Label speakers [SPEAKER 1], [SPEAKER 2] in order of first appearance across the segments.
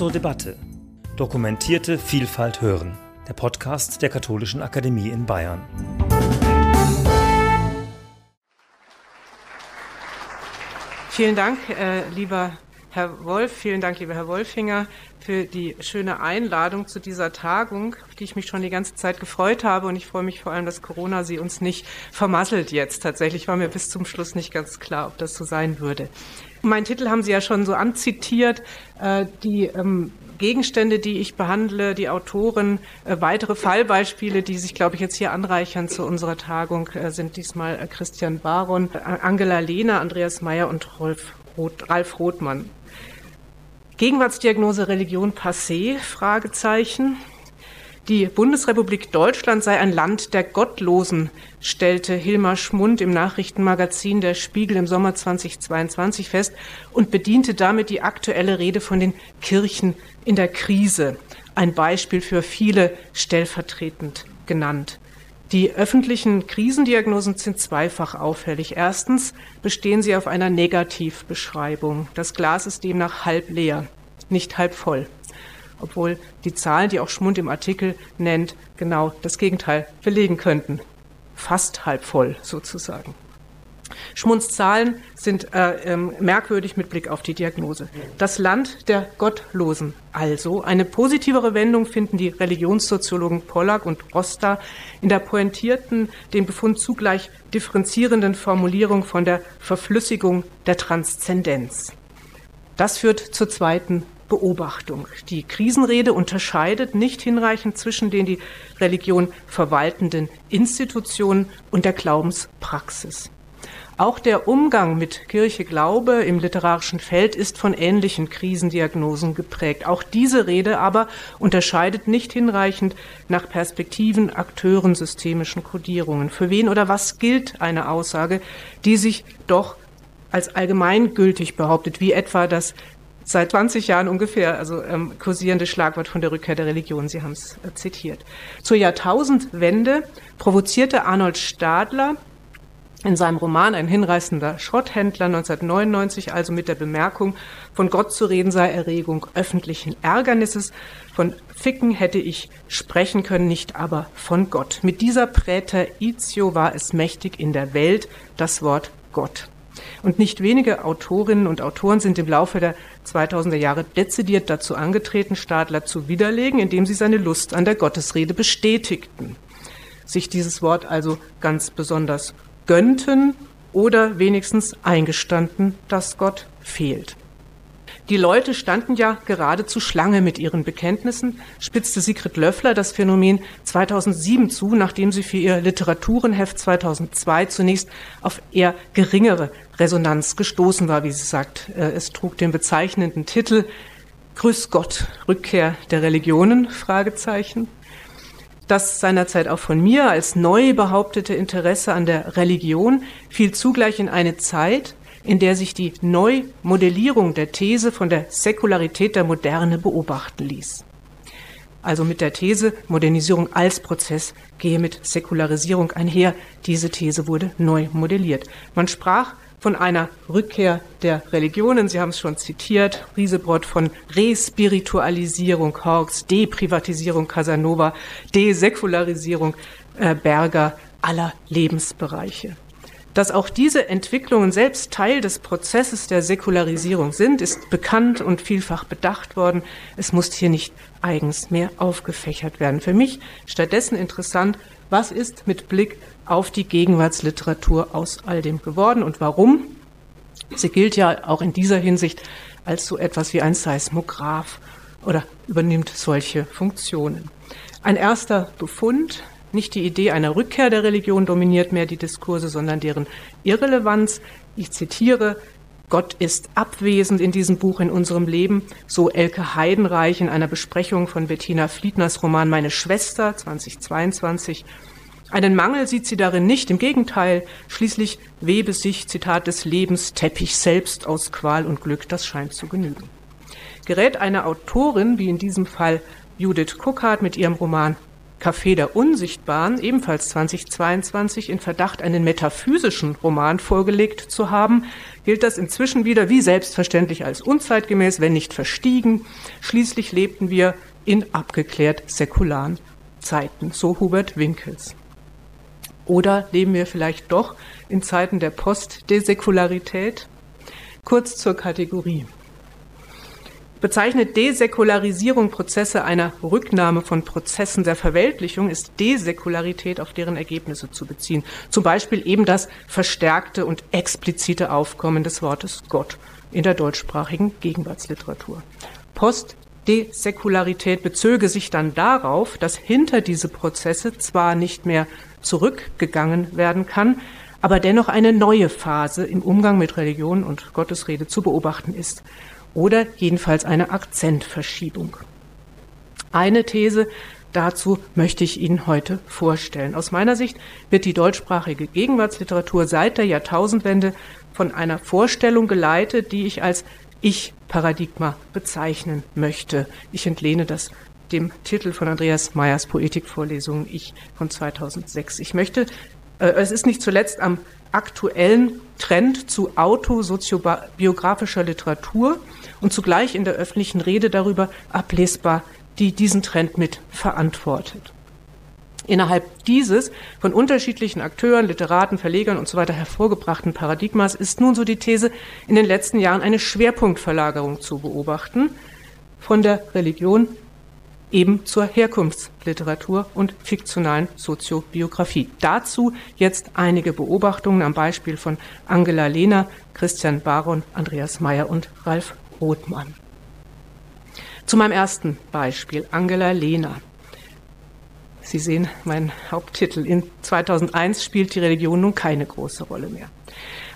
[SPEAKER 1] zur Debatte. Dokumentierte Vielfalt hören. Der Podcast der Katholischen Akademie in Bayern.
[SPEAKER 2] Vielen Dank, äh, lieber Herr Wolf, vielen Dank, lieber Herr Wolfinger, für die schöne Einladung zu dieser Tagung, auf die ich mich schon die ganze Zeit gefreut habe. Und ich freue mich vor allem, dass Corona sie uns nicht vermasselt jetzt. Tatsächlich war mir bis zum Schluss nicht ganz klar, ob das so sein würde. Mein Titel haben Sie ja schon so anzitiert. Äh, die ähm, Gegenstände, die ich behandle, die Autoren, äh, weitere Fallbeispiele, die sich, glaube ich, jetzt hier anreichern zu unserer Tagung, äh, sind diesmal Christian Baron, Angela Lehner, Andreas Meyer und Rolf Roth, Ralf Rothmann. Gegenwartsdiagnose Religion passé? Fragezeichen. Die Bundesrepublik Deutschland sei ein Land der Gottlosen, stellte Hilmar Schmund im Nachrichtenmagazin Der Spiegel im Sommer 2022 fest und bediente damit die aktuelle Rede von den Kirchen in der Krise. Ein Beispiel für viele stellvertretend genannt. Die öffentlichen Krisendiagnosen sind zweifach auffällig. Erstens bestehen sie auf einer Negativbeschreibung. Das Glas ist demnach halb leer, nicht halb voll. Obwohl die Zahlen, die auch Schmund im Artikel nennt, genau das Gegenteil belegen könnten. Fast halb voll sozusagen. Schmunds Zahlen sind äh, ähm, merkwürdig mit Blick auf die Diagnose. Das Land der Gottlosen also. Eine positivere Wendung finden die Religionssoziologen Pollack und Rosta in der pointierten, den Befund zugleich differenzierenden Formulierung von der Verflüssigung der Transzendenz. Das führt zur zweiten Beobachtung. Die Krisenrede unterscheidet nicht hinreichend zwischen den die Religion verwaltenden Institutionen und der Glaubenspraxis. Auch der Umgang mit Kirche Glaube im literarischen Feld ist von ähnlichen Krisendiagnosen geprägt. Auch diese Rede aber unterscheidet nicht hinreichend nach Perspektiven, Akteuren, systemischen Kodierungen. Für wen oder was gilt eine Aussage, die sich doch als allgemeingültig behauptet, wie etwa das seit 20 Jahren ungefähr, also ähm, kursierende Schlagwort von der Rückkehr der Religion. Sie haben es äh, zitiert. Zur Jahrtausendwende provozierte Arnold Stadler in seinem Roman Ein hinreißender Schrotthändler 1999 also mit der Bemerkung, von Gott zu reden sei Erregung öffentlichen Ärgernisses, von Ficken hätte ich sprechen können, nicht aber von Gott. Mit dieser Präteritio war es mächtig in der Welt, das Wort Gott. Und nicht wenige Autorinnen und Autoren sind im Laufe der 2000er Jahre dezidiert dazu angetreten, Stadler zu widerlegen, indem sie seine Lust an der Gottesrede bestätigten. Sich dieses Wort also ganz besonders gönnten oder wenigstens eingestanden, dass Gott fehlt. Die Leute standen ja geradezu Schlange mit ihren Bekenntnissen, spitzte Sigrid Löffler das Phänomen 2007 zu, nachdem sie für ihr Literaturenheft 2002 zunächst auf eher geringere Resonanz gestoßen war, wie sie sagt. Äh, es trug den bezeichnenden Titel Grüß Gott, Rückkehr der Religionen? Fragezeichen das seinerzeit auch von mir als neu behauptete Interesse an der Religion fiel zugleich in eine Zeit, in der sich die Neumodellierung der These von der Säkularität der Moderne beobachten ließ. Also mit der These, Modernisierung als Prozess gehe mit Säkularisierung einher. Diese These wurde neu modelliert. Man sprach von einer Rückkehr der Religionen. Sie haben es schon zitiert. Riesebrott von Respiritualisierung Hawks, Deprivatisierung Casanova, Desäkularisierung äh, Berger aller Lebensbereiche. Dass auch diese Entwicklungen selbst Teil des Prozesses der Säkularisierung sind, ist bekannt und vielfach bedacht worden. Es muss hier nicht eigens mehr aufgefächert werden. Für mich stattdessen interessant, was ist mit Blick auf die Gegenwartsliteratur aus all dem geworden und warum. Sie gilt ja auch in dieser Hinsicht als so etwas wie ein Seismograph oder übernimmt solche Funktionen. Ein erster Befund, nicht die Idee einer Rückkehr der Religion dominiert mehr die Diskurse, sondern deren Irrelevanz. Ich zitiere, Gott ist abwesend in diesem Buch in unserem Leben, so Elke Heidenreich in einer Besprechung von Bettina Fliedners Roman Meine Schwester 2022. Einen Mangel sieht sie darin nicht, im Gegenteil, schließlich webe sich, Zitat des Lebens, Teppich selbst aus Qual und Glück, das scheint zu genügen. Gerät eine Autorin, wie in diesem Fall Judith Cookart mit ihrem Roman Café der Unsichtbaren, ebenfalls 2022 in Verdacht, einen metaphysischen Roman vorgelegt zu haben, gilt das inzwischen wieder wie selbstverständlich als unzeitgemäß, wenn nicht verstiegen. Schließlich lebten wir in abgeklärt säkularen Zeiten, so Hubert Winkels. Oder leben wir vielleicht doch in Zeiten der Postdesäkularität? Kurz zur Kategorie. Bezeichnet Desäkularisierung Prozesse einer Rücknahme von Prozessen der Verweltlichung, ist Desäkularität auf deren Ergebnisse zu beziehen. Zum Beispiel eben das verstärkte und explizite Aufkommen des Wortes Gott in der deutschsprachigen Gegenwartsliteratur. Postdesäkularität bezöge sich dann darauf, dass hinter diese Prozesse zwar nicht mehr zurückgegangen werden kann, aber dennoch eine neue Phase im Umgang mit Religion und Gottesrede zu beobachten ist oder jedenfalls eine Akzentverschiebung. Eine These dazu möchte ich Ihnen heute vorstellen. Aus meiner Sicht wird die deutschsprachige Gegenwartsliteratur seit der Jahrtausendwende von einer Vorstellung geleitet, die ich als Ich-Paradigma bezeichnen möchte. Ich entlehne das dem Titel von Andreas Meyers Poetikvorlesung Ich von 2006. Ich möchte, äh, es ist nicht zuletzt am aktuellen Trend zu autosoziobiografischer Literatur und zugleich in der öffentlichen Rede darüber ablesbar, die diesen Trend mit verantwortet. Innerhalb dieses von unterschiedlichen Akteuren, Literaten, Verlegern und so weiter hervorgebrachten Paradigmas ist nun so die These, in den letzten Jahren eine Schwerpunktverlagerung zu beobachten von der Religion eben zur Herkunftsliteratur und fiktionalen Soziobiografie. Dazu jetzt einige Beobachtungen am Beispiel von Angela Lehner, Christian Baron, Andreas Meyer und Ralf Rothmann. Zu meinem ersten Beispiel, Angela Lehner. Sie sehen meinen Haupttitel. In 2001 spielt die Religion nun keine große Rolle mehr.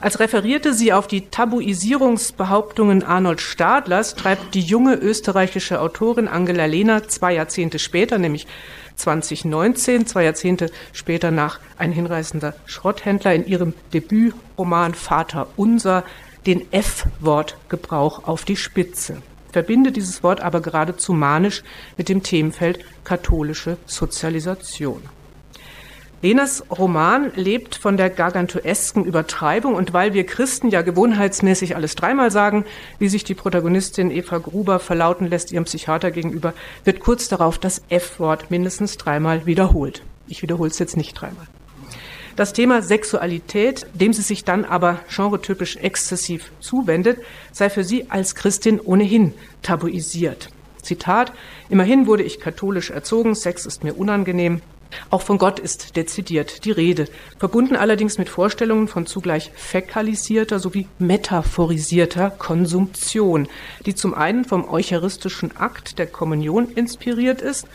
[SPEAKER 2] Als referierte sie auf die Tabuisierungsbehauptungen Arnold Stadlers, treibt die junge österreichische Autorin Angela Lehner zwei Jahrzehnte später, nämlich 2019, zwei Jahrzehnte später nach Ein hinreißender Schrotthändler in ihrem Debütroman Vater Unser den F-Wortgebrauch auf die Spitze. Verbinde dieses Wort aber geradezu manisch mit dem Themenfeld katholische Sozialisation. Lenas Roman lebt von der gargantuesken Übertreibung und weil wir Christen ja gewohnheitsmäßig alles dreimal sagen, wie sich die Protagonistin Eva Gruber verlauten lässt ihrem Psychiater gegenüber, wird kurz darauf das F-Wort mindestens dreimal wiederholt. Ich wiederhole es jetzt nicht dreimal. Das Thema Sexualität, dem sie sich dann aber genretypisch exzessiv zuwendet, sei für sie als Christin ohnehin tabuisiert. Zitat, immerhin wurde ich katholisch erzogen, Sex ist mir unangenehm, auch von Gott ist dezidiert die Rede, verbunden allerdings mit Vorstellungen von zugleich fäkalisierter sowie metaphorisierter Konsumption, die zum einen vom eucharistischen Akt der Kommunion inspiriert ist,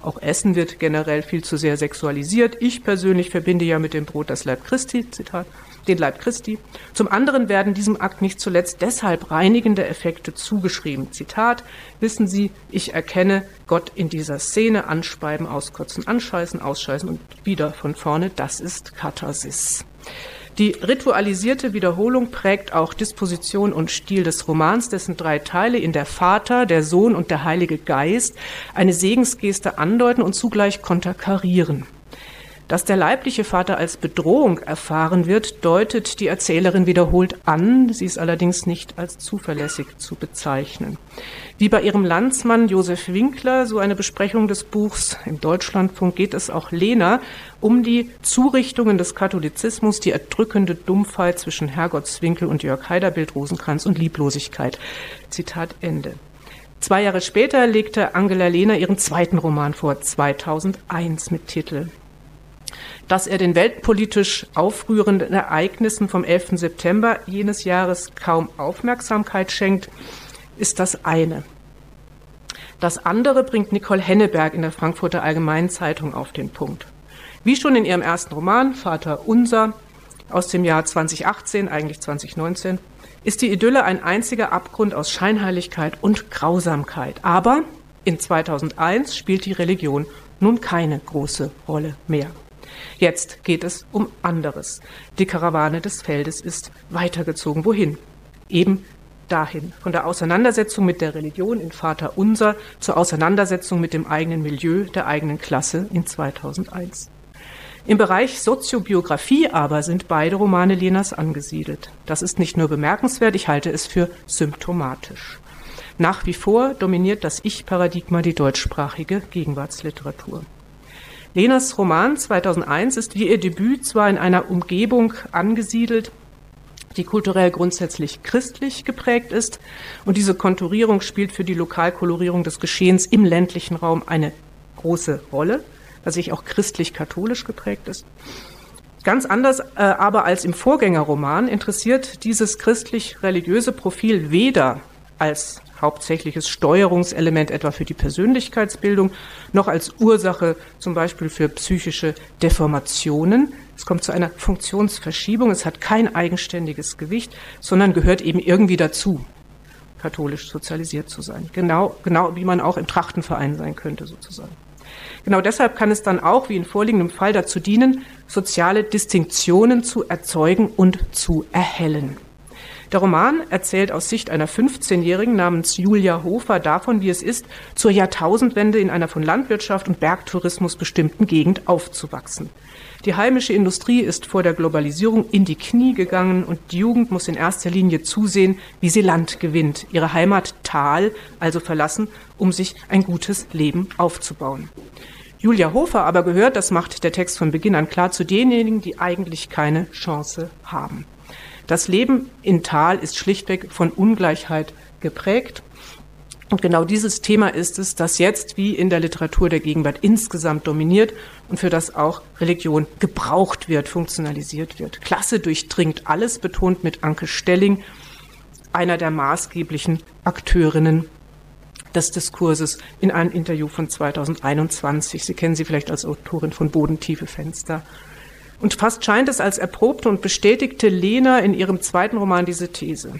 [SPEAKER 2] auch Essen wird generell viel zu sehr sexualisiert. Ich persönlich verbinde ja mit dem Brot das Leib Christi, Zitat, den Leib Christi. Zum anderen werden diesem Akt nicht zuletzt deshalb reinigende Effekte zugeschrieben. Zitat, wissen Sie, ich erkenne Gott in dieser Szene, anspeiben, auskotzen, anscheißen, ausscheißen und wieder von vorne, das ist Katharsis. Die ritualisierte Wiederholung prägt auch Disposition und Stil des Romans, dessen drei Teile in der Vater, der Sohn und der Heilige Geist eine Segensgeste andeuten und zugleich konterkarieren. Dass der leibliche Vater als Bedrohung erfahren wird, deutet die Erzählerin wiederholt an, sie ist allerdings nicht als zuverlässig zu bezeichnen. Wie bei ihrem Landsmann Josef Winkler, so eine Besprechung des Buchs im Deutschlandfunk, geht es auch Lena um die Zurichtungen des Katholizismus, die erdrückende Dumpfheit zwischen Herrgottswinkel und Jörg Haiderbild, Rosenkranz und Lieblosigkeit. Zitat Ende. Zwei Jahre später legte Angela Lehner ihren zweiten Roman vor, 2001 mit Titel dass er den weltpolitisch aufrührenden Ereignissen vom 11. September jenes Jahres kaum Aufmerksamkeit schenkt, ist das eine. Das andere bringt Nicole Henneberg in der Frankfurter Allgemeinen Zeitung auf den Punkt. Wie schon in ihrem ersten Roman Vater Unser aus dem Jahr 2018, eigentlich 2019, ist die Idylle ein einziger Abgrund aus Scheinheiligkeit und Grausamkeit. Aber in 2001 spielt die Religion nun keine große Rolle mehr. Jetzt geht es um anderes. Die Karawane des Feldes ist weitergezogen. Wohin? Eben dahin, von der Auseinandersetzung mit der Religion in Vater Unser zur Auseinandersetzung mit dem eigenen Milieu, der eigenen Klasse in 2001. Im Bereich Soziobiografie aber sind beide Romane Lenas angesiedelt. Das ist nicht nur bemerkenswert, ich halte es für symptomatisch. Nach wie vor dominiert das Ich-Paradigma die deutschsprachige Gegenwartsliteratur. Lenas Roman 2001 ist wie ihr Debüt zwar in einer Umgebung angesiedelt, die kulturell grundsätzlich christlich geprägt ist. Und diese Konturierung spielt für die Lokalkolorierung des Geschehens im ländlichen Raum eine große Rolle, was sich auch christlich-katholisch geprägt ist. Ganz anders äh, aber als im Vorgängerroman interessiert dieses christlich-religiöse Profil weder als hauptsächliches Steuerungselement etwa für die Persönlichkeitsbildung, noch als Ursache zum Beispiel für psychische Deformationen. Es kommt zu einer Funktionsverschiebung, es hat kein eigenständiges Gewicht, sondern gehört eben irgendwie dazu, katholisch sozialisiert zu sein. Genau, genau wie man auch im Trachtenverein sein könnte sozusagen. Genau deshalb kann es dann auch, wie in vorliegendem Fall, dazu dienen, soziale Distinktionen zu erzeugen und zu erhellen. Der Roman erzählt aus Sicht einer 15-Jährigen namens Julia Hofer davon, wie es ist, zur Jahrtausendwende in einer von Landwirtschaft und Bergtourismus bestimmten Gegend aufzuwachsen. Die heimische Industrie ist vor der Globalisierung in die Knie gegangen und die Jugend muss in erster Linie zusehen, wie sie Land gewinnt, ihre Heimat Tal also verlassen, um sich ein gutes Leben aufzubauen. Julia Hofer aber gehört, das macht der Text von Beginn an klar, zu denjenigen, die eigentlich keine Chance haben. Das Leben in Tal ist schlichtweg von Ungleichheit geprägt. Und genau dieses Thema ist es, das jetzt wie in der Literatur der Gegenwart insgesamt dominiert und für das auch Religion gebraucht wird, funktionalisiert wird. Klasse durchdringt alles, betont mit Anke Stelling, einer der maßgeblichen Akteurinnen des Diskurses in einem Interview von 2021. Sie kennen sie vielleicht als Autorin von Bodentiefe Fenster und fast scheint es, als erprobte und bestätigte Lena in ihrem zweiten Roman diese These.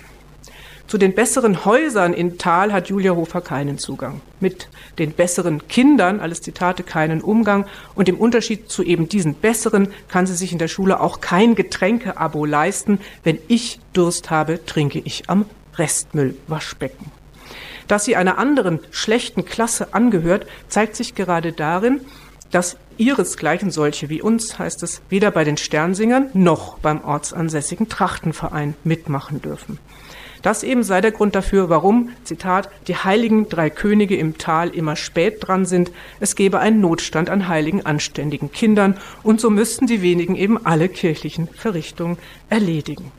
[SPEAKER 2] Zu den besseren Häusern in Tal hat Julia Hofer keinen Zugang. Mit den besseren Kindern, alles Zitate, keinen Umgang. Und im Unterschied zu eben diesen besseren kann sie sich in der Schule auch kein Getränkeabo leisten. Wenn ich Durst habe, trinke ich am Restmüllwaschbecken. Dass sie einer anderen schlechten Klasse angehört, zeigt sich gerade darin, dass ihresgleichen solche wie uns, heißt es, weder bei den Sternsingern noch beim ortsansässigen Trachtenverein mitmachen dürfen. Das eben sei der Grund dafür, warum, Zitat, die heiligen drei Könige im Tal immer spät dran sind. Es gebe einen Notstand an heiligen, anständigen Kindern und so müssten die wenigen eben alle kirchlichen Verrichtungen erledigen.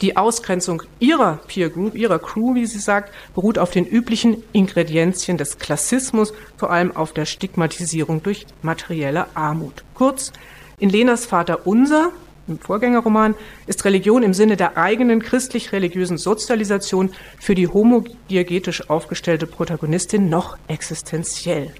[SPEAKER 2] Die Ausgrenzung ihrer Peer Group, ihrer Crew, wie sie sagt, beruht auf den üblichen Ingredienzien des Klassismus, vor allem auf der Stigmatisierung durch materielle Armut. Kurz, in Lenas Vater Unser, im Vorgängerroman, ist Religion im Sinne der eigenen christlich-religiösen Sozialisation für die homodiegetisch aufgestellte Protagonistin noch existenziell.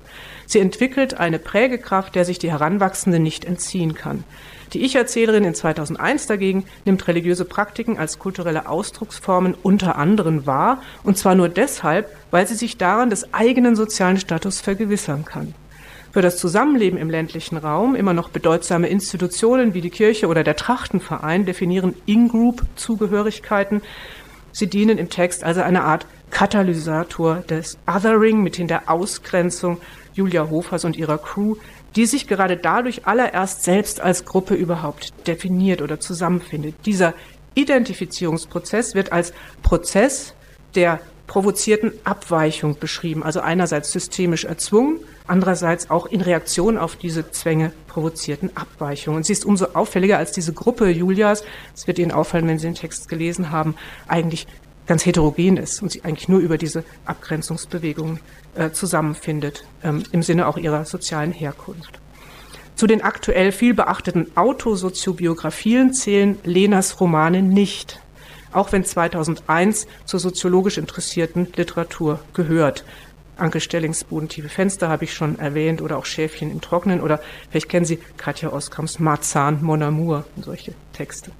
[SPEAKER 2] Sie entwickelt eine Prägekraft, der sich die Heranwachsende nicht entziehen kann. Die Ich-Erzählerin in 2001 dagegen nimmt religiöse Praktiken als kulturelle Ausdrucksformen unter anderem wahr, und zwar nur deshalb, weil sie sich daran des eigenen sozialen Status vergewissern kann. Für das Zusammenleben im ländlichen Raum immer noch bedeutsame Institutionen wie die Kirche oder der Trachtenverein definieren In-Group-Zugehörigkeiten. Sie dienen im Text also eine Art Katalysator des Othering, mithin der Ausgrenzung Julia Hofers und ihrer Crew, die sich gerade dadurch allererst selbst als Gruppe überhaupt definiert oder zusammenfindet. Dieser Identifizierungsprozess wird als Prozess der provozierten Abweichung beschrieben, also einerseits systemisch erzwungen, andererseits auch in Reaktion auf diese Zwänge provozierten Abweichungen. Und sie ist umso auffälliger, als diese Gruppe Julias, es wird Ihnen auffallen, wenn Sie den Text gelesen haben, eigentlich ganz heterogen ist und sie eigentlich nur über diese Abgrenzungsbewegungen äh, zusammenfindet, ähm, im Sinne auch ihrer sozialen Herkunft. Zu den aktuell viel beachteten Autosoziobiografien zählen Lenas Romane nicht, auch wenn 2001 zur soziologisch interessierten Literatur gehört. Anke Stellings Bodentiefe Fenster habe ich schon erwähnt oder auch Schäfchen im Trocknen oder vielleicht kennen Sie Katja Oskrams Marzahn, Mon Amour und solche Texte.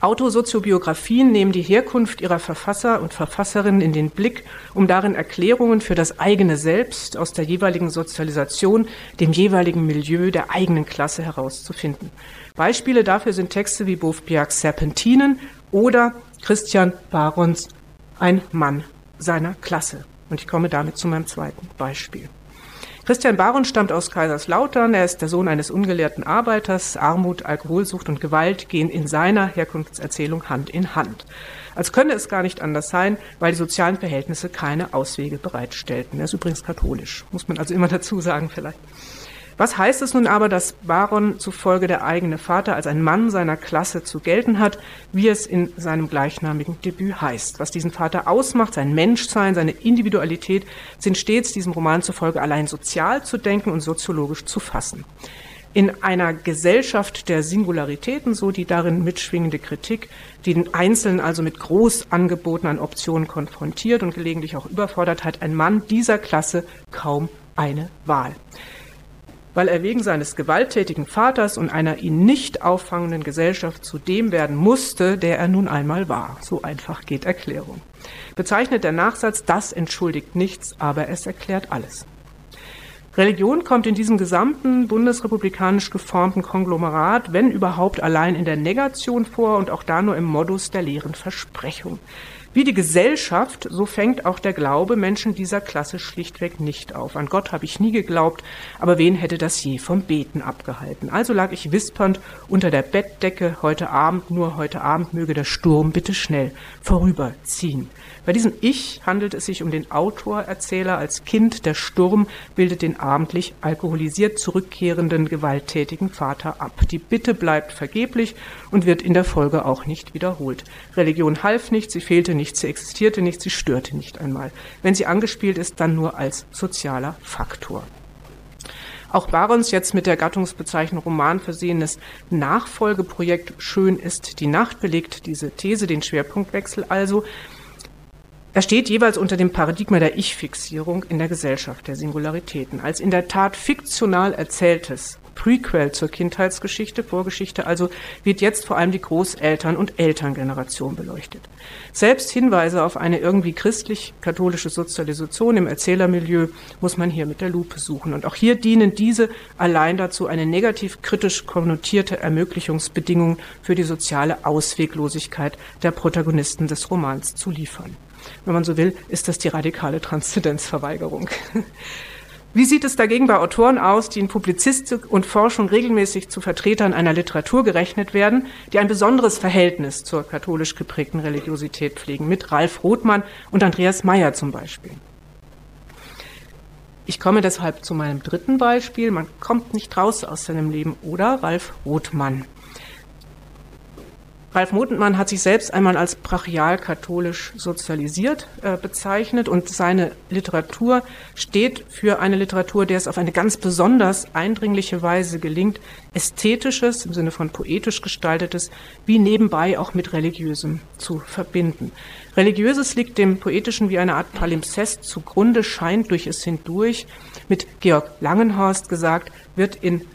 [SPEAKER 2] Autosoziobiografien nehmen die Herkunft ihrer Verfasser und Verfasserinnen in den Blick, um darin Erklärungen für das eigene Selbst aus der jeweiligen Sozialisation, dem jeweiligen Milieu der eigenen Klasse herauszufinden. Beispiele dafür sind Texte wie Beauf-Biacs Serpentinen oder Christian Barons ein Mann seiner Klasse. Und ich komme damit zu meinem zweiten Beispiel. Christian Baron stammt aus Kaiserslautern. Er ist der Sohn eines ungelehrten Arbeiters. Armut, Alkoholsucht und Gewalt gehen in seiner Herkunftserzählung Hand in Hand. Als könne es gar nicht anders sein, weil die sozialen Verhältnisse keine Auswege bereitstellten. Er ist übrigens katholisch, muss man also immer dazu sagen vielleicht. Was heißt es nun aber, dass Baron zufolge der eigene Vater als ein Mann seiner Klasse zu gelten hat, wie es in seinem gleichnamigen Debüt heißt? Was diesen Vater ausmacht, sein Menschsein, seine Individualität, sind stets diesem Roman zufolge allein sozial zu denken und soziologisch zu fassen. In einer Gesellschaft der Singularitäten, so die darin mitschwingende Kritik, die den Einzelnen also mit Großangeboten an Optionen konfrontiert und gelegentlich auch überfordert, hat ein Mann dieser Klasse kaum eine Wahl weil er wegen seines gewalttätigen Vaters und einer ihn nicht auffangenden Gesellschaft zu dem werden musste, der er nun einmal war. So einfach geht Erklärung. Bezeichnet der Nachsatz, das entschuldigt nichts, aber es erklärt alles. Religion kommt in diesem gesamten bundesrepublikanisch geformten Konglomerat, wenn überhaupt, allein in der Negation vor und auch da nur im Modus der leeren Versprechung. Wie die Gesellschaft, so fängt auch der Glaube Menschen dieser Klasse schlichtweg nicht auf. An Gott habe ich nie geglaubt, aber wen hätte das je vom Beten abgehalten? Also lag ich wispernd unter der Bettdecke heute Abend, nur heute Abend möge der Sturm bitte schnell vorüberziehen. Bei diesem Ich handelt es sich um den Autorerzähler als Kind. Der Sturm bildet den abendlich alkoholisiert zurückkehrenden gewalttätigen Vater ab. Die Bitte bleibt vergeblich und wird in der Folge auch nicht wiederholt. Religion half nicht, sie fehlte nicht, sie existierte nicht, sie störte nicht einmal. Wenn sie angespielt ist, dann nur als sozialer Faktor. Auch Barons jetzt mit der Gattungsbezeichnung Roman versehenes Nachfolgeprojekt Schön ist die Nacht belegt diese These, den Schwerpunktwechsel also. Er steht jeweils unter dem Paradigma der Ich-Fixierung in der Gesellschaft der Singularitäten. Als in der Tat fiktional erzähltes Prequel zur Kindheitsgeschichte, Vorgeschichte also, wird jetzt vor allem die Großeltern- und Elterngeneration beleuchtet. Selbst Hinweise auf eine irgendwie christlich-katholische Sozialisation im Erzählermilieu muss man hier mit der Lupe suchen. Und auch hier dienen diese allein dazu, eine negativ kritisch konnotierte Ermöglichungsbedingung für die soziale Ausweglosigkeit der Protagonisten des Romans zu liefern wenn man so will, ist das die radikale Transzendenzverweigerung. Wie sieht es dagegen bei Autoren aus, die in Publizistik und Forschung regelmäßig zu Vertretern einer Literatur gerechnet werden, die ein besonderes Verhältnis zur katholisch geprägten Religiosität pflegen, mit Ralf Rothmann und Andreas Meyer zum Beispiel? Ich komme deshalb zu meinem dritten Beispiel. Man kommt nicht raus aus seinem Leben oder Ralf Rothmann. Ralf Mutentmann hat sich selbst einmal als brachial-katholisch sozialisiert äh, bezeichnet und seine Literatur steht für eine Literatur, der es auf eine ganz besonders eindringliche Weise gelingt, ästhetisches, im Sinne von poetisch gestaltetes, wie nebenbei auch mit religiösem zu verbinden. Religiöses liegt dem Poetischen wie eine Art Palimpsest zugrunde, scheint durch es hindurch. Mit Georg Langenhorst gesagt, wird in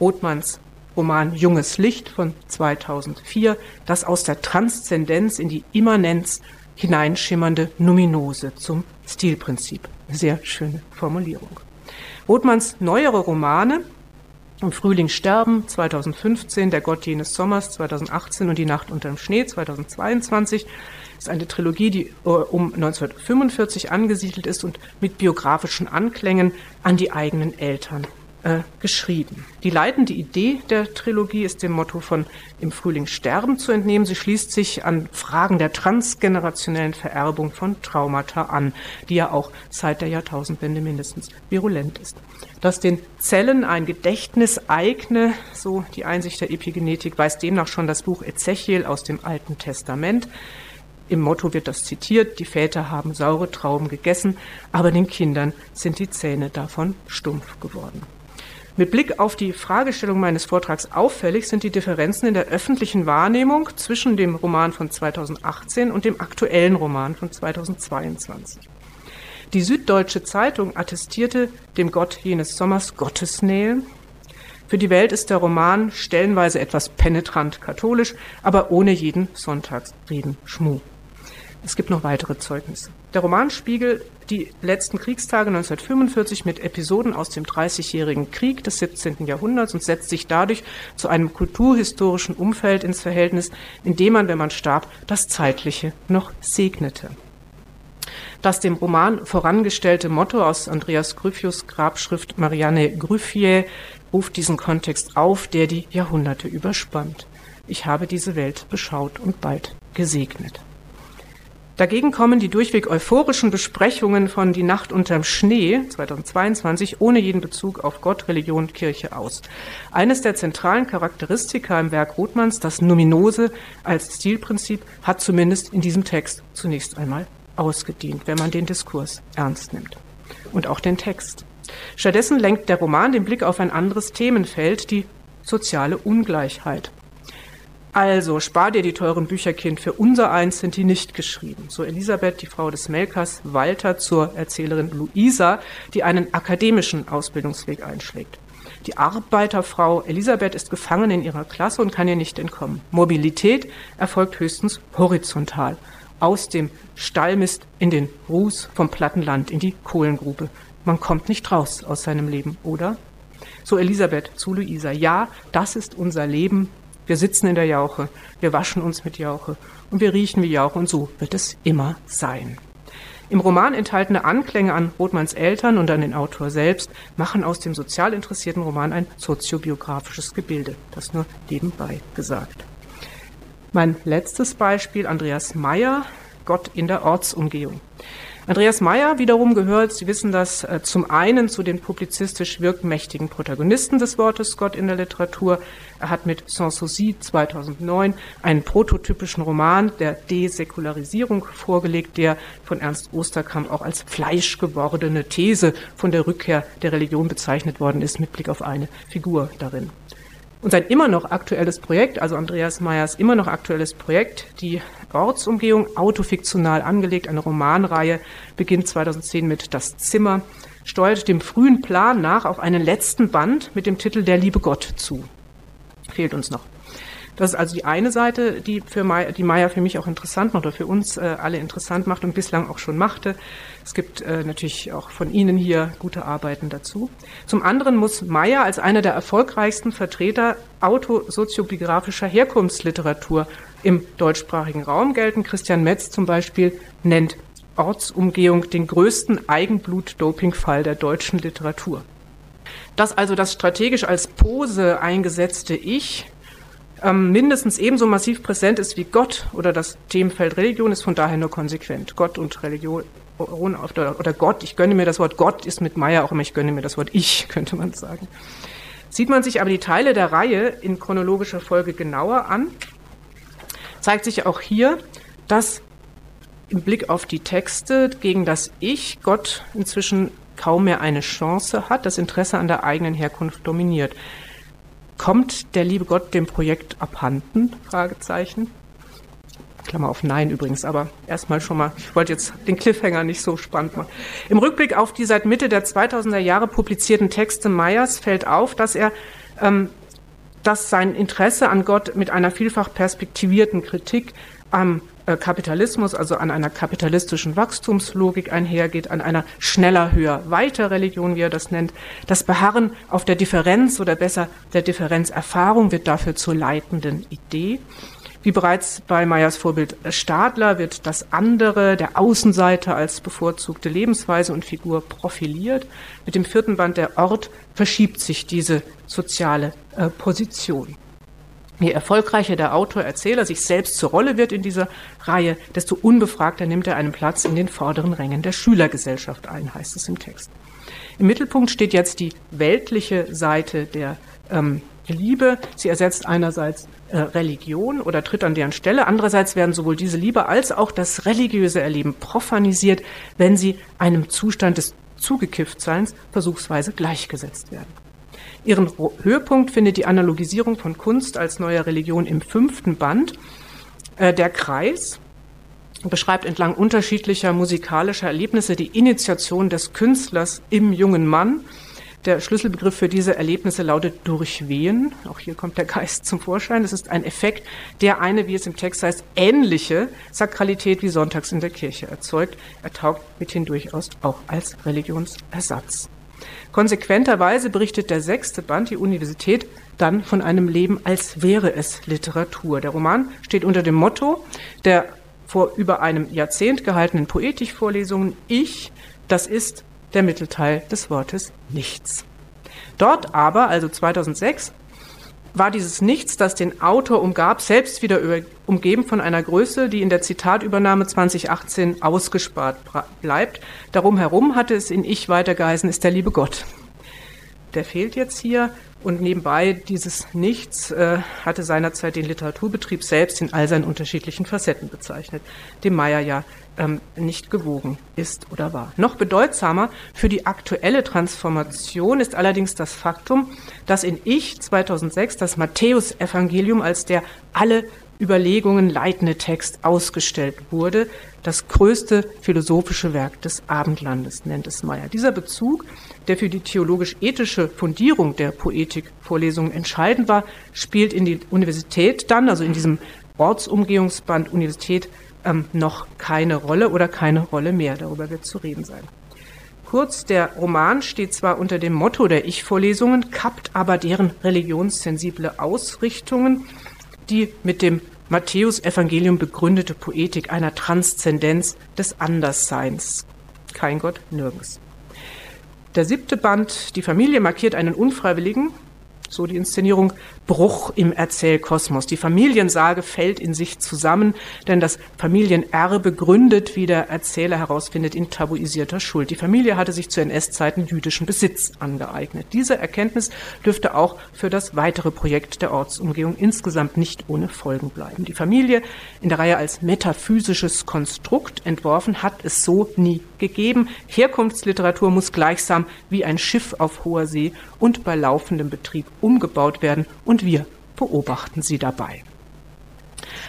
[SPEAKER 2] Rothmanns Roman Junges Licht von 2004, das aus der Transzendenz in die Immanenz hineinschimmernde Numinose zum Stilprinzip. Sehr schöne Formulierung. Rothmanns neuere Romane im Frühling sterben 2015, Der Gott jenes Sommers 2018 und Die Nacht unterm Schnee 2022 ist eine Trilogie, die äh, um 1945 angesiedelt ist und mit biografischen Anklängen an die eigenen Eltern äh, geschrieben. Die leitende Idee der Trilogie ist dem Motto von Im Frühling sterben zu entnehmen. Sie schließt sich an Fragen der transgenerationellen Vererbung von Traumata an, die ja auch seit der Jahrtausendwende mindestens virulent ist. Dass den Zellen ein Gedächtnis eigne, so die Einsicht der Epigenetik, weiß demnach schon das Buch Ezechiel aus dem Alten Testament. Im Motto wird das zitiert, die Väter haben saure Trauben gegessen, aber den Kindern sind die Zähne davon stumpf geworden. Mit Blick auf die Fragestellung meines Vortrags auffällig sind die Differenzen in der öffentlichen Wahrnehmung zwischen dem Roman von 2018 und dem aktuellen Roman von 2022. Die Süddeutsche Zeitung attestierte dem Gott jenes Sommers Gottesnähe. Für die Welt ist der Roman stellenweise etwas penetrant katholisch, aber ohne jeden Sonntagsreden Schmuh. Es gibt noch weitere Zeugnisse. Der Roman spiegelt die letzten Kriegstage 1945 mit Episoden aus dem Dreißigjährigen Krieg des 17. Jahrhunderts und setzt sich dadurch zu einem kulturhistorischen Umfeld ins Verhältnis, in dem man, wenn man starb, das Zeitliche noch segnete. Das dem Roman vorangestellte Motto aus Andreas Gryphius Grabschrift Marianne Gryphier ruft diesen Kontext auf, der die Jahrhunderte überspannt. Ich habe diese Welt beschaut und bald gesegnet. Dagegen kommen die durchweg euphorischen Besprechungen von Die Nacht unterm Schnee 2022 ohne jeden Bezug auf Gott, Religion und Kirche aus. Eines der zentralen Charakteristika im Werk Rothmanns, das Numinose als Stilprinzip, hat zumindest in diesem Text zunächst einmal ausgedient, wenn man den Diskurs ernst nimmt. Und auch den Text. Stattdessen lenkt der Roman den Blick auf ein anderes Themenfeld, die soziale Ungleichheit. Also, spar dir die teuren Bücher, Kind, für unser Eins sind die nicht geschrieben. So Elisabeth, die Frau des Melkers, Walter zur Erzählerin Luisa, die einen akademischen Ausbildungsweg einschlägt. Die Arbeiterfrau Elisabeth ist gefangen in ihrer Klasse und kann ihr nicht entkommen. Mobilität erfolgt höchstens horizontal. Aus dem Stallmist in den Ruß, vom Plattenland in die Kohlengrube. Man kommt nicht raus aus seinem Leben, oder? So Elisabeth zu Luisa. Ja, das ist unser Leben, wir sitzen in der Jauche, wir waschen uns mit Jauche und wir riechen wie Jauche und so wird es immer sein. Im Roman enthaltene Anklänge an Rothmanns Eltern und an den Autor selbst machen aus dem sozial interessierten Roman ein soziobiografisches Gebilde. Das nur nebenbei gesagt. Mein letztes Beispiel, Andreas Meyer, Gott in der Ortsumgehung. Andreas Meyer wiederum gehört, Sie wissen das, äh, zum einen zu den publizistisch wirkmächtigen Protagonisten des Wortes Gott in der Literatur. Er hat mit Sans Souci 2009 einen prototypischen Roman der Desäkularisierung vorgelegt, der von Ernst Osterkamp auch als fleischgewordene These von der Rückkehr der Religion bezeichnet worden ist, mit Blick auf eine Figur darin. Und sein immer noch aktuelles Projekt, also Andreas Meyers immer noch aktuelles Projekt, die Ortsumgehung, autofiktional angelegt, eine Romanreihe, beginnt 2010 mit Das Zimmer, steuert dem frühen Plan nach auf einen letzten Band mit dem Titel Der liebe Gott zu. Fehlt uns noch. Das ist also die eine Seite, die für Meier, die Meier für mich auch interessant macht oder für uns äh, alle interessant macht und bislang auch schon machte. Es gibt äh, natürlich auch von Ihnen hier gute Arbeiten dazu. Zum anderen muss Meier als einer der erfolgreichsten Vertreter autosoziobiografischer Herkunftsliteratur im deutschsprachigen Raum gelten. Christian Metz zum Beispiel nennt Ortsumgehung den größten Eigenblut-Doping-Fall der deutschen Literatur. Dass also das strategisch als Pose eingesetzte Ich ähm, mindestens ebenso massiv präsent ist wie Gott oder das Themenfeld Religion, ist von daher nur konsequent. Gott und Religion oder Gott, ich gönne mir das Wort Gott, ist mit Meyer auch immer, ich gönne mir das Wort Ich, könnte man sagen. Sieht man sich aber die Teile der Reihe in chronologischer Folge genauer an, zeigt sich auch hier, dass im Blick auf die Texte gegen das Ich Gott inzwischen kaum mehr eine Chance hat, das Interesse an der eigenen Herkunft dominiert. Kommt der liebe Gott dem Projekt abhanden? Fragezeichen. Klammer auf Nein übrigens, aber erstmal schon mal, ich wollte jetzt den Cliffhanger nicht so spannend machen. Im Rückblick auf die seit Mitte der 2000er Jahre publizierten Texte Meyers fällt auf, dass er ähm, dass sein Interesse an Gott mit einer vielfach perspektivierten Kritik am Kapitalismus, also an einer kapitalistischen Wachstumslogik einhergeht, an einer schneller, höher, weiter Religion, wie er das nennt. Das Beharren auf der Differenz oder besser der Differenzerfahrung wird dafür zur leitenden Idee. Wie bereits bei Meyers Vorbild Stadler wird das andere, der Außenseiter als bevorzugte Lebensweise und Figur profiliert. Mit dem vierten Band der Ort verschiebt sich diese soziale äh, Position. Je erfolgreicher der Autor, Erzähler sich selbst zur Rolle wird in dieser Reihe, desto unbefragter nimmt er einen Platz in den vorderen Rängen der Schülergesellschaft ein, heißt es im Text. Im Mittelpunkt steht jetzt die weltliche Seite der ähm, Liebe. Sie ersetzt einerseits äh, Religion oder tritt an deren Stelle. Andererseits werden sowohl diese Liebe als auch das religiöse Erleben profanisiert, wenn sie einem Zustand des Zugekifftseins versuchsweise gleichgesetzt werden. Ihren Höhepunkt findet die Analogisierung von Kunst als neuer Religion im fünften Band. Äh, der Kreis beschreibt entlang unterschiedlicher musikalischer Erlebnisse die Initiation des Künstlers im jungen Mann. Der Schlüsselbegriff für diese Erlebnisse lautet Durchwehen. Auch hier kommt der Geist zum Vorschein. Es ist ein Effekt, der eine, wie es im Text heißt, ähnliche Sakralität wie sonntags in der Kirche erzeugt. Er taugt mithin durchaus auch als Religionsersatz. Konsequenterweise berichtet der sechste Band, die Universität, dann von einem Leben, als wäre es Literatur. Der Roman steht unter dem Motto der vor über einem Jahrzehnt gehaltenen Poetikvorlesungen. Ich, das ist der Mittelteil des Wortes nichts. Dort aber, also 2006, war dieses Nichts, das den Autor umgab, selbst wieder umgeben von einer Größe, die in der Zitatübernahme 2018 ausgespart bleibt. Darum herum hatte es in Ich weitergeheißen, ist der liebe Gott. Der fehlt jetzt hier und nebenbei dieses Nichts äh, hatte seinerzeit den Literaturbetrieb selbst in all seinen unterschiedlichen Facetten bezeichnet, dem Meyer ja ähm, nicht gewogen ist oder war. Noch bedeutsamer für die aktuelle Transformation ist allerdings das Faktum, dass in Ich 2006 das Matthäusevangelium als der alle Überlegungen leitende Text ausgestellt wurde. Das größte philosophische Werk des Abendlandes nennt es Meyer. Dieser Bezug, der für die theologisch-ethische Fundierung der Poetikvorlesungen entscheidend war, spielt in die Universität dann, also in diesem Ortsumgehungsband Universität, ähm, noch keine Rolle oder keine Rolle mehr. Darüber wird zu reden sein. Kurz, der Roman steht zwar unter dem Motto der Ich-Vorlesungen, kappt aber deren religionssensible Ausrichtungen die mit dem Matthäus-Evangelium begründete Poetik einer Transzendenz des Andersseins. Kein Gott nirgends. Der siebte Band, Die Familie, markiert einen unfreiwilligen, so die Inszenierung, Bruch im Erzählkosmos. Die Familiensage fällt in sich zusammen, denn das Familienerbe gründet, wie der Erzähler herausfindet, in tabuisierter Schuld. Die Familie hatte sich zu NS-Zeiten jüdischen Besitz angeeignet. Diese Erkenntnis dürfte auch für das weitere Projekt der Ortsumgehung insgesamt nicht ohne Folgen bleiben. Die Familie in der Reihe als metaphysisches Konstrukt entworfen hat es so nie gegeben. Herkunftsliteratur muss gleichsam wie ein Schiff auf hoher See und bei laufendem Betrieb umgebaut werden und wir beobachten sie dabei.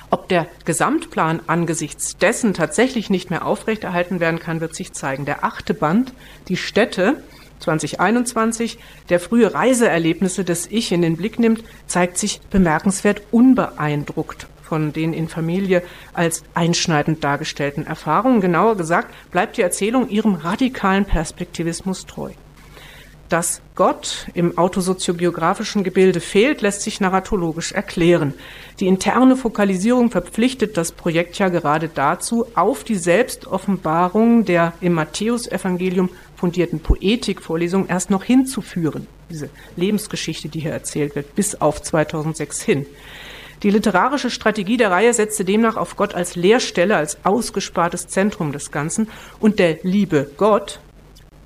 [SPEAKER 2] Ob der Gesamtplan angesichts dessen tatsächlich nicht mehr aufrechterhalten werden kann, wird sich zeigen. Der achte Band, die Städte 2021, der frühe Reiseerlebnisse des Ich in den Blick nimmt, zeigt sich bemerkenswert unbeeindruckt von den in Familie als einschneidend dargestellten Erfahrungen. Genauer gesagt, bleibt die Erzählung ihrem radikalen Perspektivismus treu dass Gott im autosoziobiografischen Gebilde fehlt, lässt sich narratologisch erklären. Die interne Fokalisierung verpflichtet das Projekt ja gerade dazu, auf die Selbstoffenbarung der im Matthäusevangelium fundierten Poetikvorlesung erst noch hinzuführen. Diese Lebensgeschichte, die hier erzählt wird, bis auf 2006 hin. Die literarische Strategie der Reihe setzte demnach auf Gott als Leerstelle, als ausgespartes Zentrum des Ganzen und der liebe Gott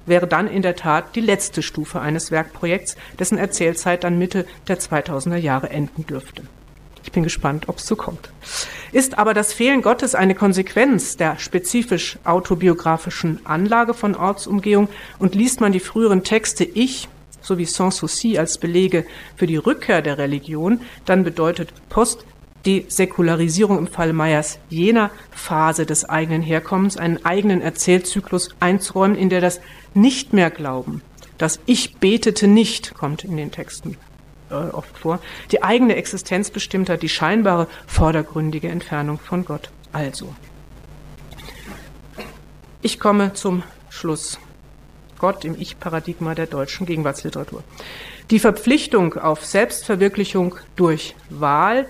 [SPEAKER 2] wäre dann in der Tat die letzte Stufe eines Werkprojekts, dessen Erzählzeit dann Mitte der 2000er Jahre enden dürfte. Ich bin gespannt, ob es so kommt. Ist aber das Fehlen Gottes eine Konsequenz der spezifisch autobiografischen Anlage von Ortsumgehung und liest man die früheren Texte Ich sowie Sans Souci als Belege für die Rückkehr der Religion, dann bedeutet Post die Säkularisierung im Fall Meyers jener Phase des eigenen Herkommens einen eigenen Erzählzyklus einzuräumen, in der das nicht mehr glauben, das Ich betete nicht, kommt in den Texten äh, oft vor, die eigene Existenz bestimmt hat, die scheinbare vordergründige Entfernung von Gott. Also, ich komme zum Schluss. Gott im Ich-Paradigma der deutschen Gegenwartsliteratur. Die Verpflichtung auf Selbstverwirklichung durch Wahl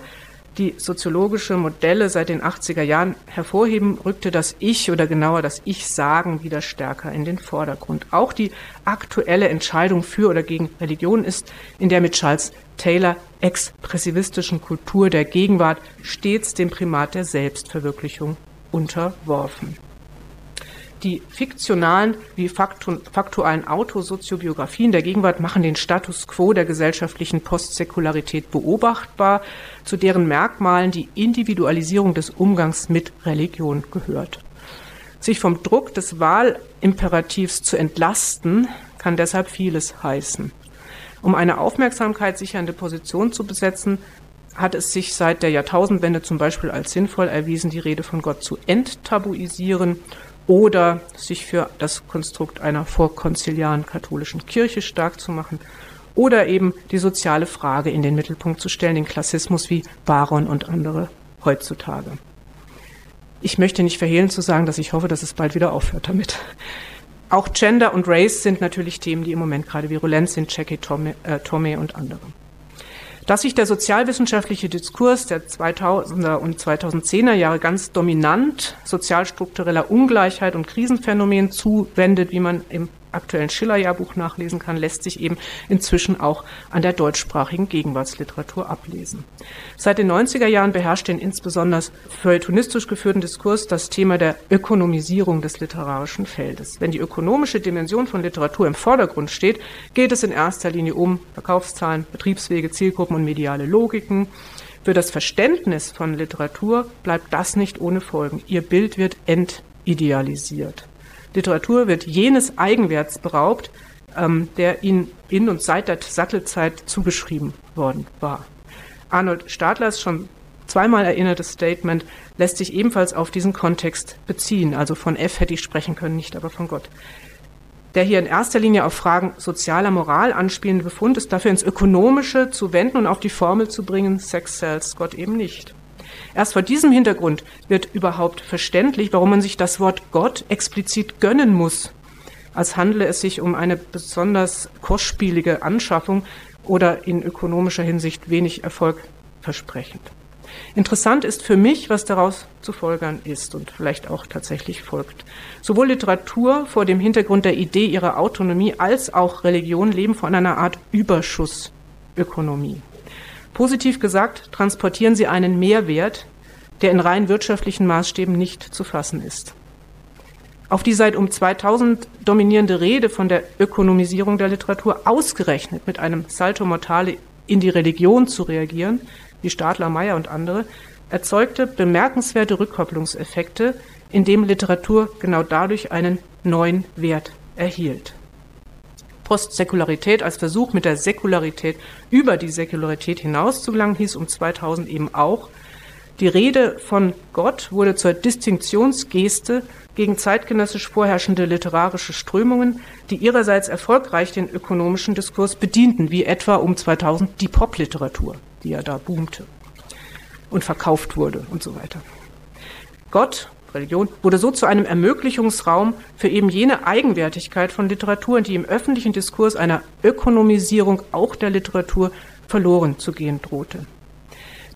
[SPEAKER 2] die soziologische Modelle seit den 80er Jahren hervorheben, rückte das Ich oder genauer das Ich-Sagen wieder stärker in den Vordergrund. Auch die aktuelle Entscheidung für oder gegen Religion ist in der mit Charles Taylor expressivistischen Kultur der Gegenwart stets dem Primat der Selbstverwirklichung unterworfen die fiktionalen wie faktualen Autosoziobiografien der Gegenwart machen den Status quo der gesellschaftlichen Postsäkularität beobachtbar, zu deren Merkmalen die Individualisierung des Umgangs mit Religion gehört. Sich vom Druck des Wahlimperativs zu entlasten, kann deshalb vieles heißen. Um eine Aufmerksamkeit sichernde Position zu besetzen, hat es sich seit der Jahrtausendwende zum Beispiel als sinnvoll erwiesen, die Rede von Gott zu enttabuisieren oder sich für das Konstrukt einer vorkonziliaren katholischen Kirche stark zu machen oder eben die soziale Frage in den Mittelpunkt zu stellen, den Klassismus wie Baron und andere heutzutage. Ich möchte nicht verhehlen zu sagen, dass ich hoffe, dass es bald wieder aufhört damit. Auch Gender und Race sind natürlich Themen, die im Moment gerade virulent sind, Jackie Tome, äh, Tome und andere. Dass sich der sozialwissenschaftliche Diskurs der 2000er und 2010er Jahre ganz dominant sozialstruktureller Ungleichheit und Krisenphänomen zuwendet, wie man im aktuellen Schiller-Jahrbuch nachlesen kann, lässt sich eben inzwischen auch an der deutschsprachigen Gegenwartsliteratur ablesen. Seit den 90er Jahren beherrscht den insbesondere feuilletonistisch geführten Diskurs das Thema der Ökonomisierung des literarischen Feldes. Wenn die ökonomische Dimension von Literatur im Vordergrund steht, geht es in erster Linie um Verkaufszahlen, Betriebswege, Zielgruppen und mediale Logiken. Für das Verständnis von Literatur bleibt das nicht ohne Folgen. Ihr Bild wird entidealisiert. Literatur wird jenes Eigenwerts beraubt, ähm, der ihnen in und seit der Sattelzeit zugeschrieben worden war. Arnold Stadlers schon zweimal erinnertes Statement lässt sich ebenfalls auf diesen Kontext beziehen. Also von F hätte ich sprechen können, nicht aber von Gott. Der hier in erster Linie auf Fragen sozialer Moral anspielende Befund ist dafür ins Ökonomische zu wenden und auf die Formel zu bringen, Sex sells, Gott eben nicht. Erst vor diesem Hintergrund wird überhaupt verständlich, warum man sich das Wort Gott explizit gönnen muss, als handle es sich um eine besonders kostspielige Anschaffung oder in ökonomischer Hinsicht wenig erfolgversprechend. Interessant ist für mich, was daraus zu folgern ist und vielleicht auch tatsächlich folgt. Sowohl Literatur vor dem Hintergrund der Idee ihrer Autonomie als auch Religion leben von einer Art Überschussökonomie. Positiv gesagt, transportieren sie einen Mehrwert, der in rein wirtschaftlichen Maßstäben nicht zu fassen ist. Auf die seit um 2000 dominierende Rede von der Ökonomisierung der Literatur ausgerechnet mit einem Salto Mortale in die Religion zu reagieren, wie Stadler, Meyer und andere, erzeugte bemerkenswerte Rückkopplungseffekte, indem Literatur genau dadurch einen neuen Wert erhielt. Postsäkularität als Versuch, mit der Säkularität über die Säkularität hinaus zu gelangen, hieß um 2000 eben auch. Die Rede von Gott wurde zur Distinktionsgeste gegen zeitgenössisch vorherrschende literarische Strömungen, die ihrerseits erfolgreich den ökonomischen Diskurs bedienten, wie etwa um 2000 die Popliteratur, die ja da boomte und verkauft wurde und so weiter. Gott Religion, wurde so zu einem Ermöglichungsraum für eben jene Eigenwertigkeit von Literatur, die im öffentlichen Diskurs einer Ökonomisierung auch der Literatur verloren zu gehen drohte.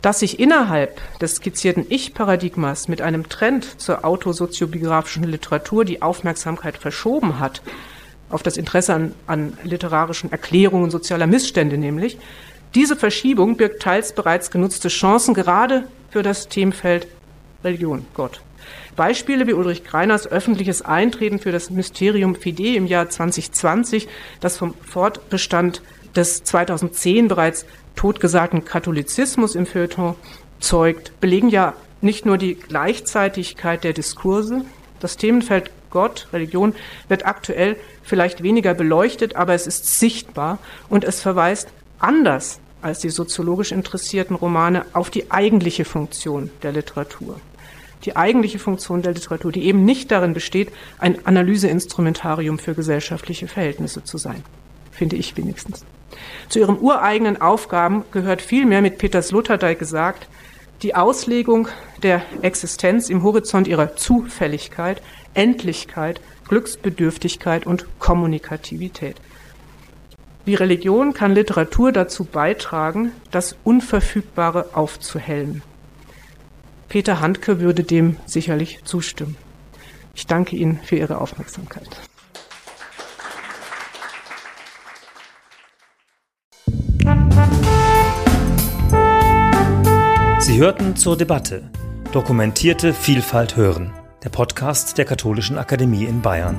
[SPEAKER 2] Dass sich innerhalb des skizzierten Ich-Paradigmas mit einem Trend zur autosoziobiografischen Literatur die Aufmerksamkeit verschoben hat, auf das Interesse an, an literarischen Erklärungen sozialer Missstände nämlich, diese Verschiebung birgt teils bereits genutzte Chancen gerade für das Themenfeld Religion, Gott. Beispiele wie Ulrich Kreiners öffentliches Eintreten für das Mysterium Fidei im Jahr 2020, das vom Fortbestand des 2010 bereits totgesagten Katholizismus im Feuilleton zeugt, belegen ja nicht nur die Gleichzeitigkeit der Diskurse, das Themenfeld Gott, Religion wird aktuell vielleicht weniger beleuchtet, aber es ist sichtbar und es verweist anders als die soziologisch interessierten Romane auf die eigentliche Funktion der Literatur die eigentliche Funktion der Literatur, die eben nicht darin besteht, ein Analyseinstrumentarium für gesellschaftliche Verhältnisse zu sein. Finde ich wenigstens. Zu ihren ureigenen Aufgaben gehört vielmehr mit Peters Lutherdijk gesagt, die Auslegung der Existenz im Horizont ihrer Zufälligkeit, Endlichkeit, Glücksbedürftigkeit und Kommunikativität. Wie Religion kann Literatur dazu beitragen, das Unverfügbare aufzuhellen. Peter Handke würde dem sicherlich zustimmen. Ich danke Ihnen für Ihre Aufmerksamkeit.
[SPEAKER 1] Sie hörten zur Debatte Dokumentierte Vielfalt hören, der Podcast der Katholischen Akademie in Bayern.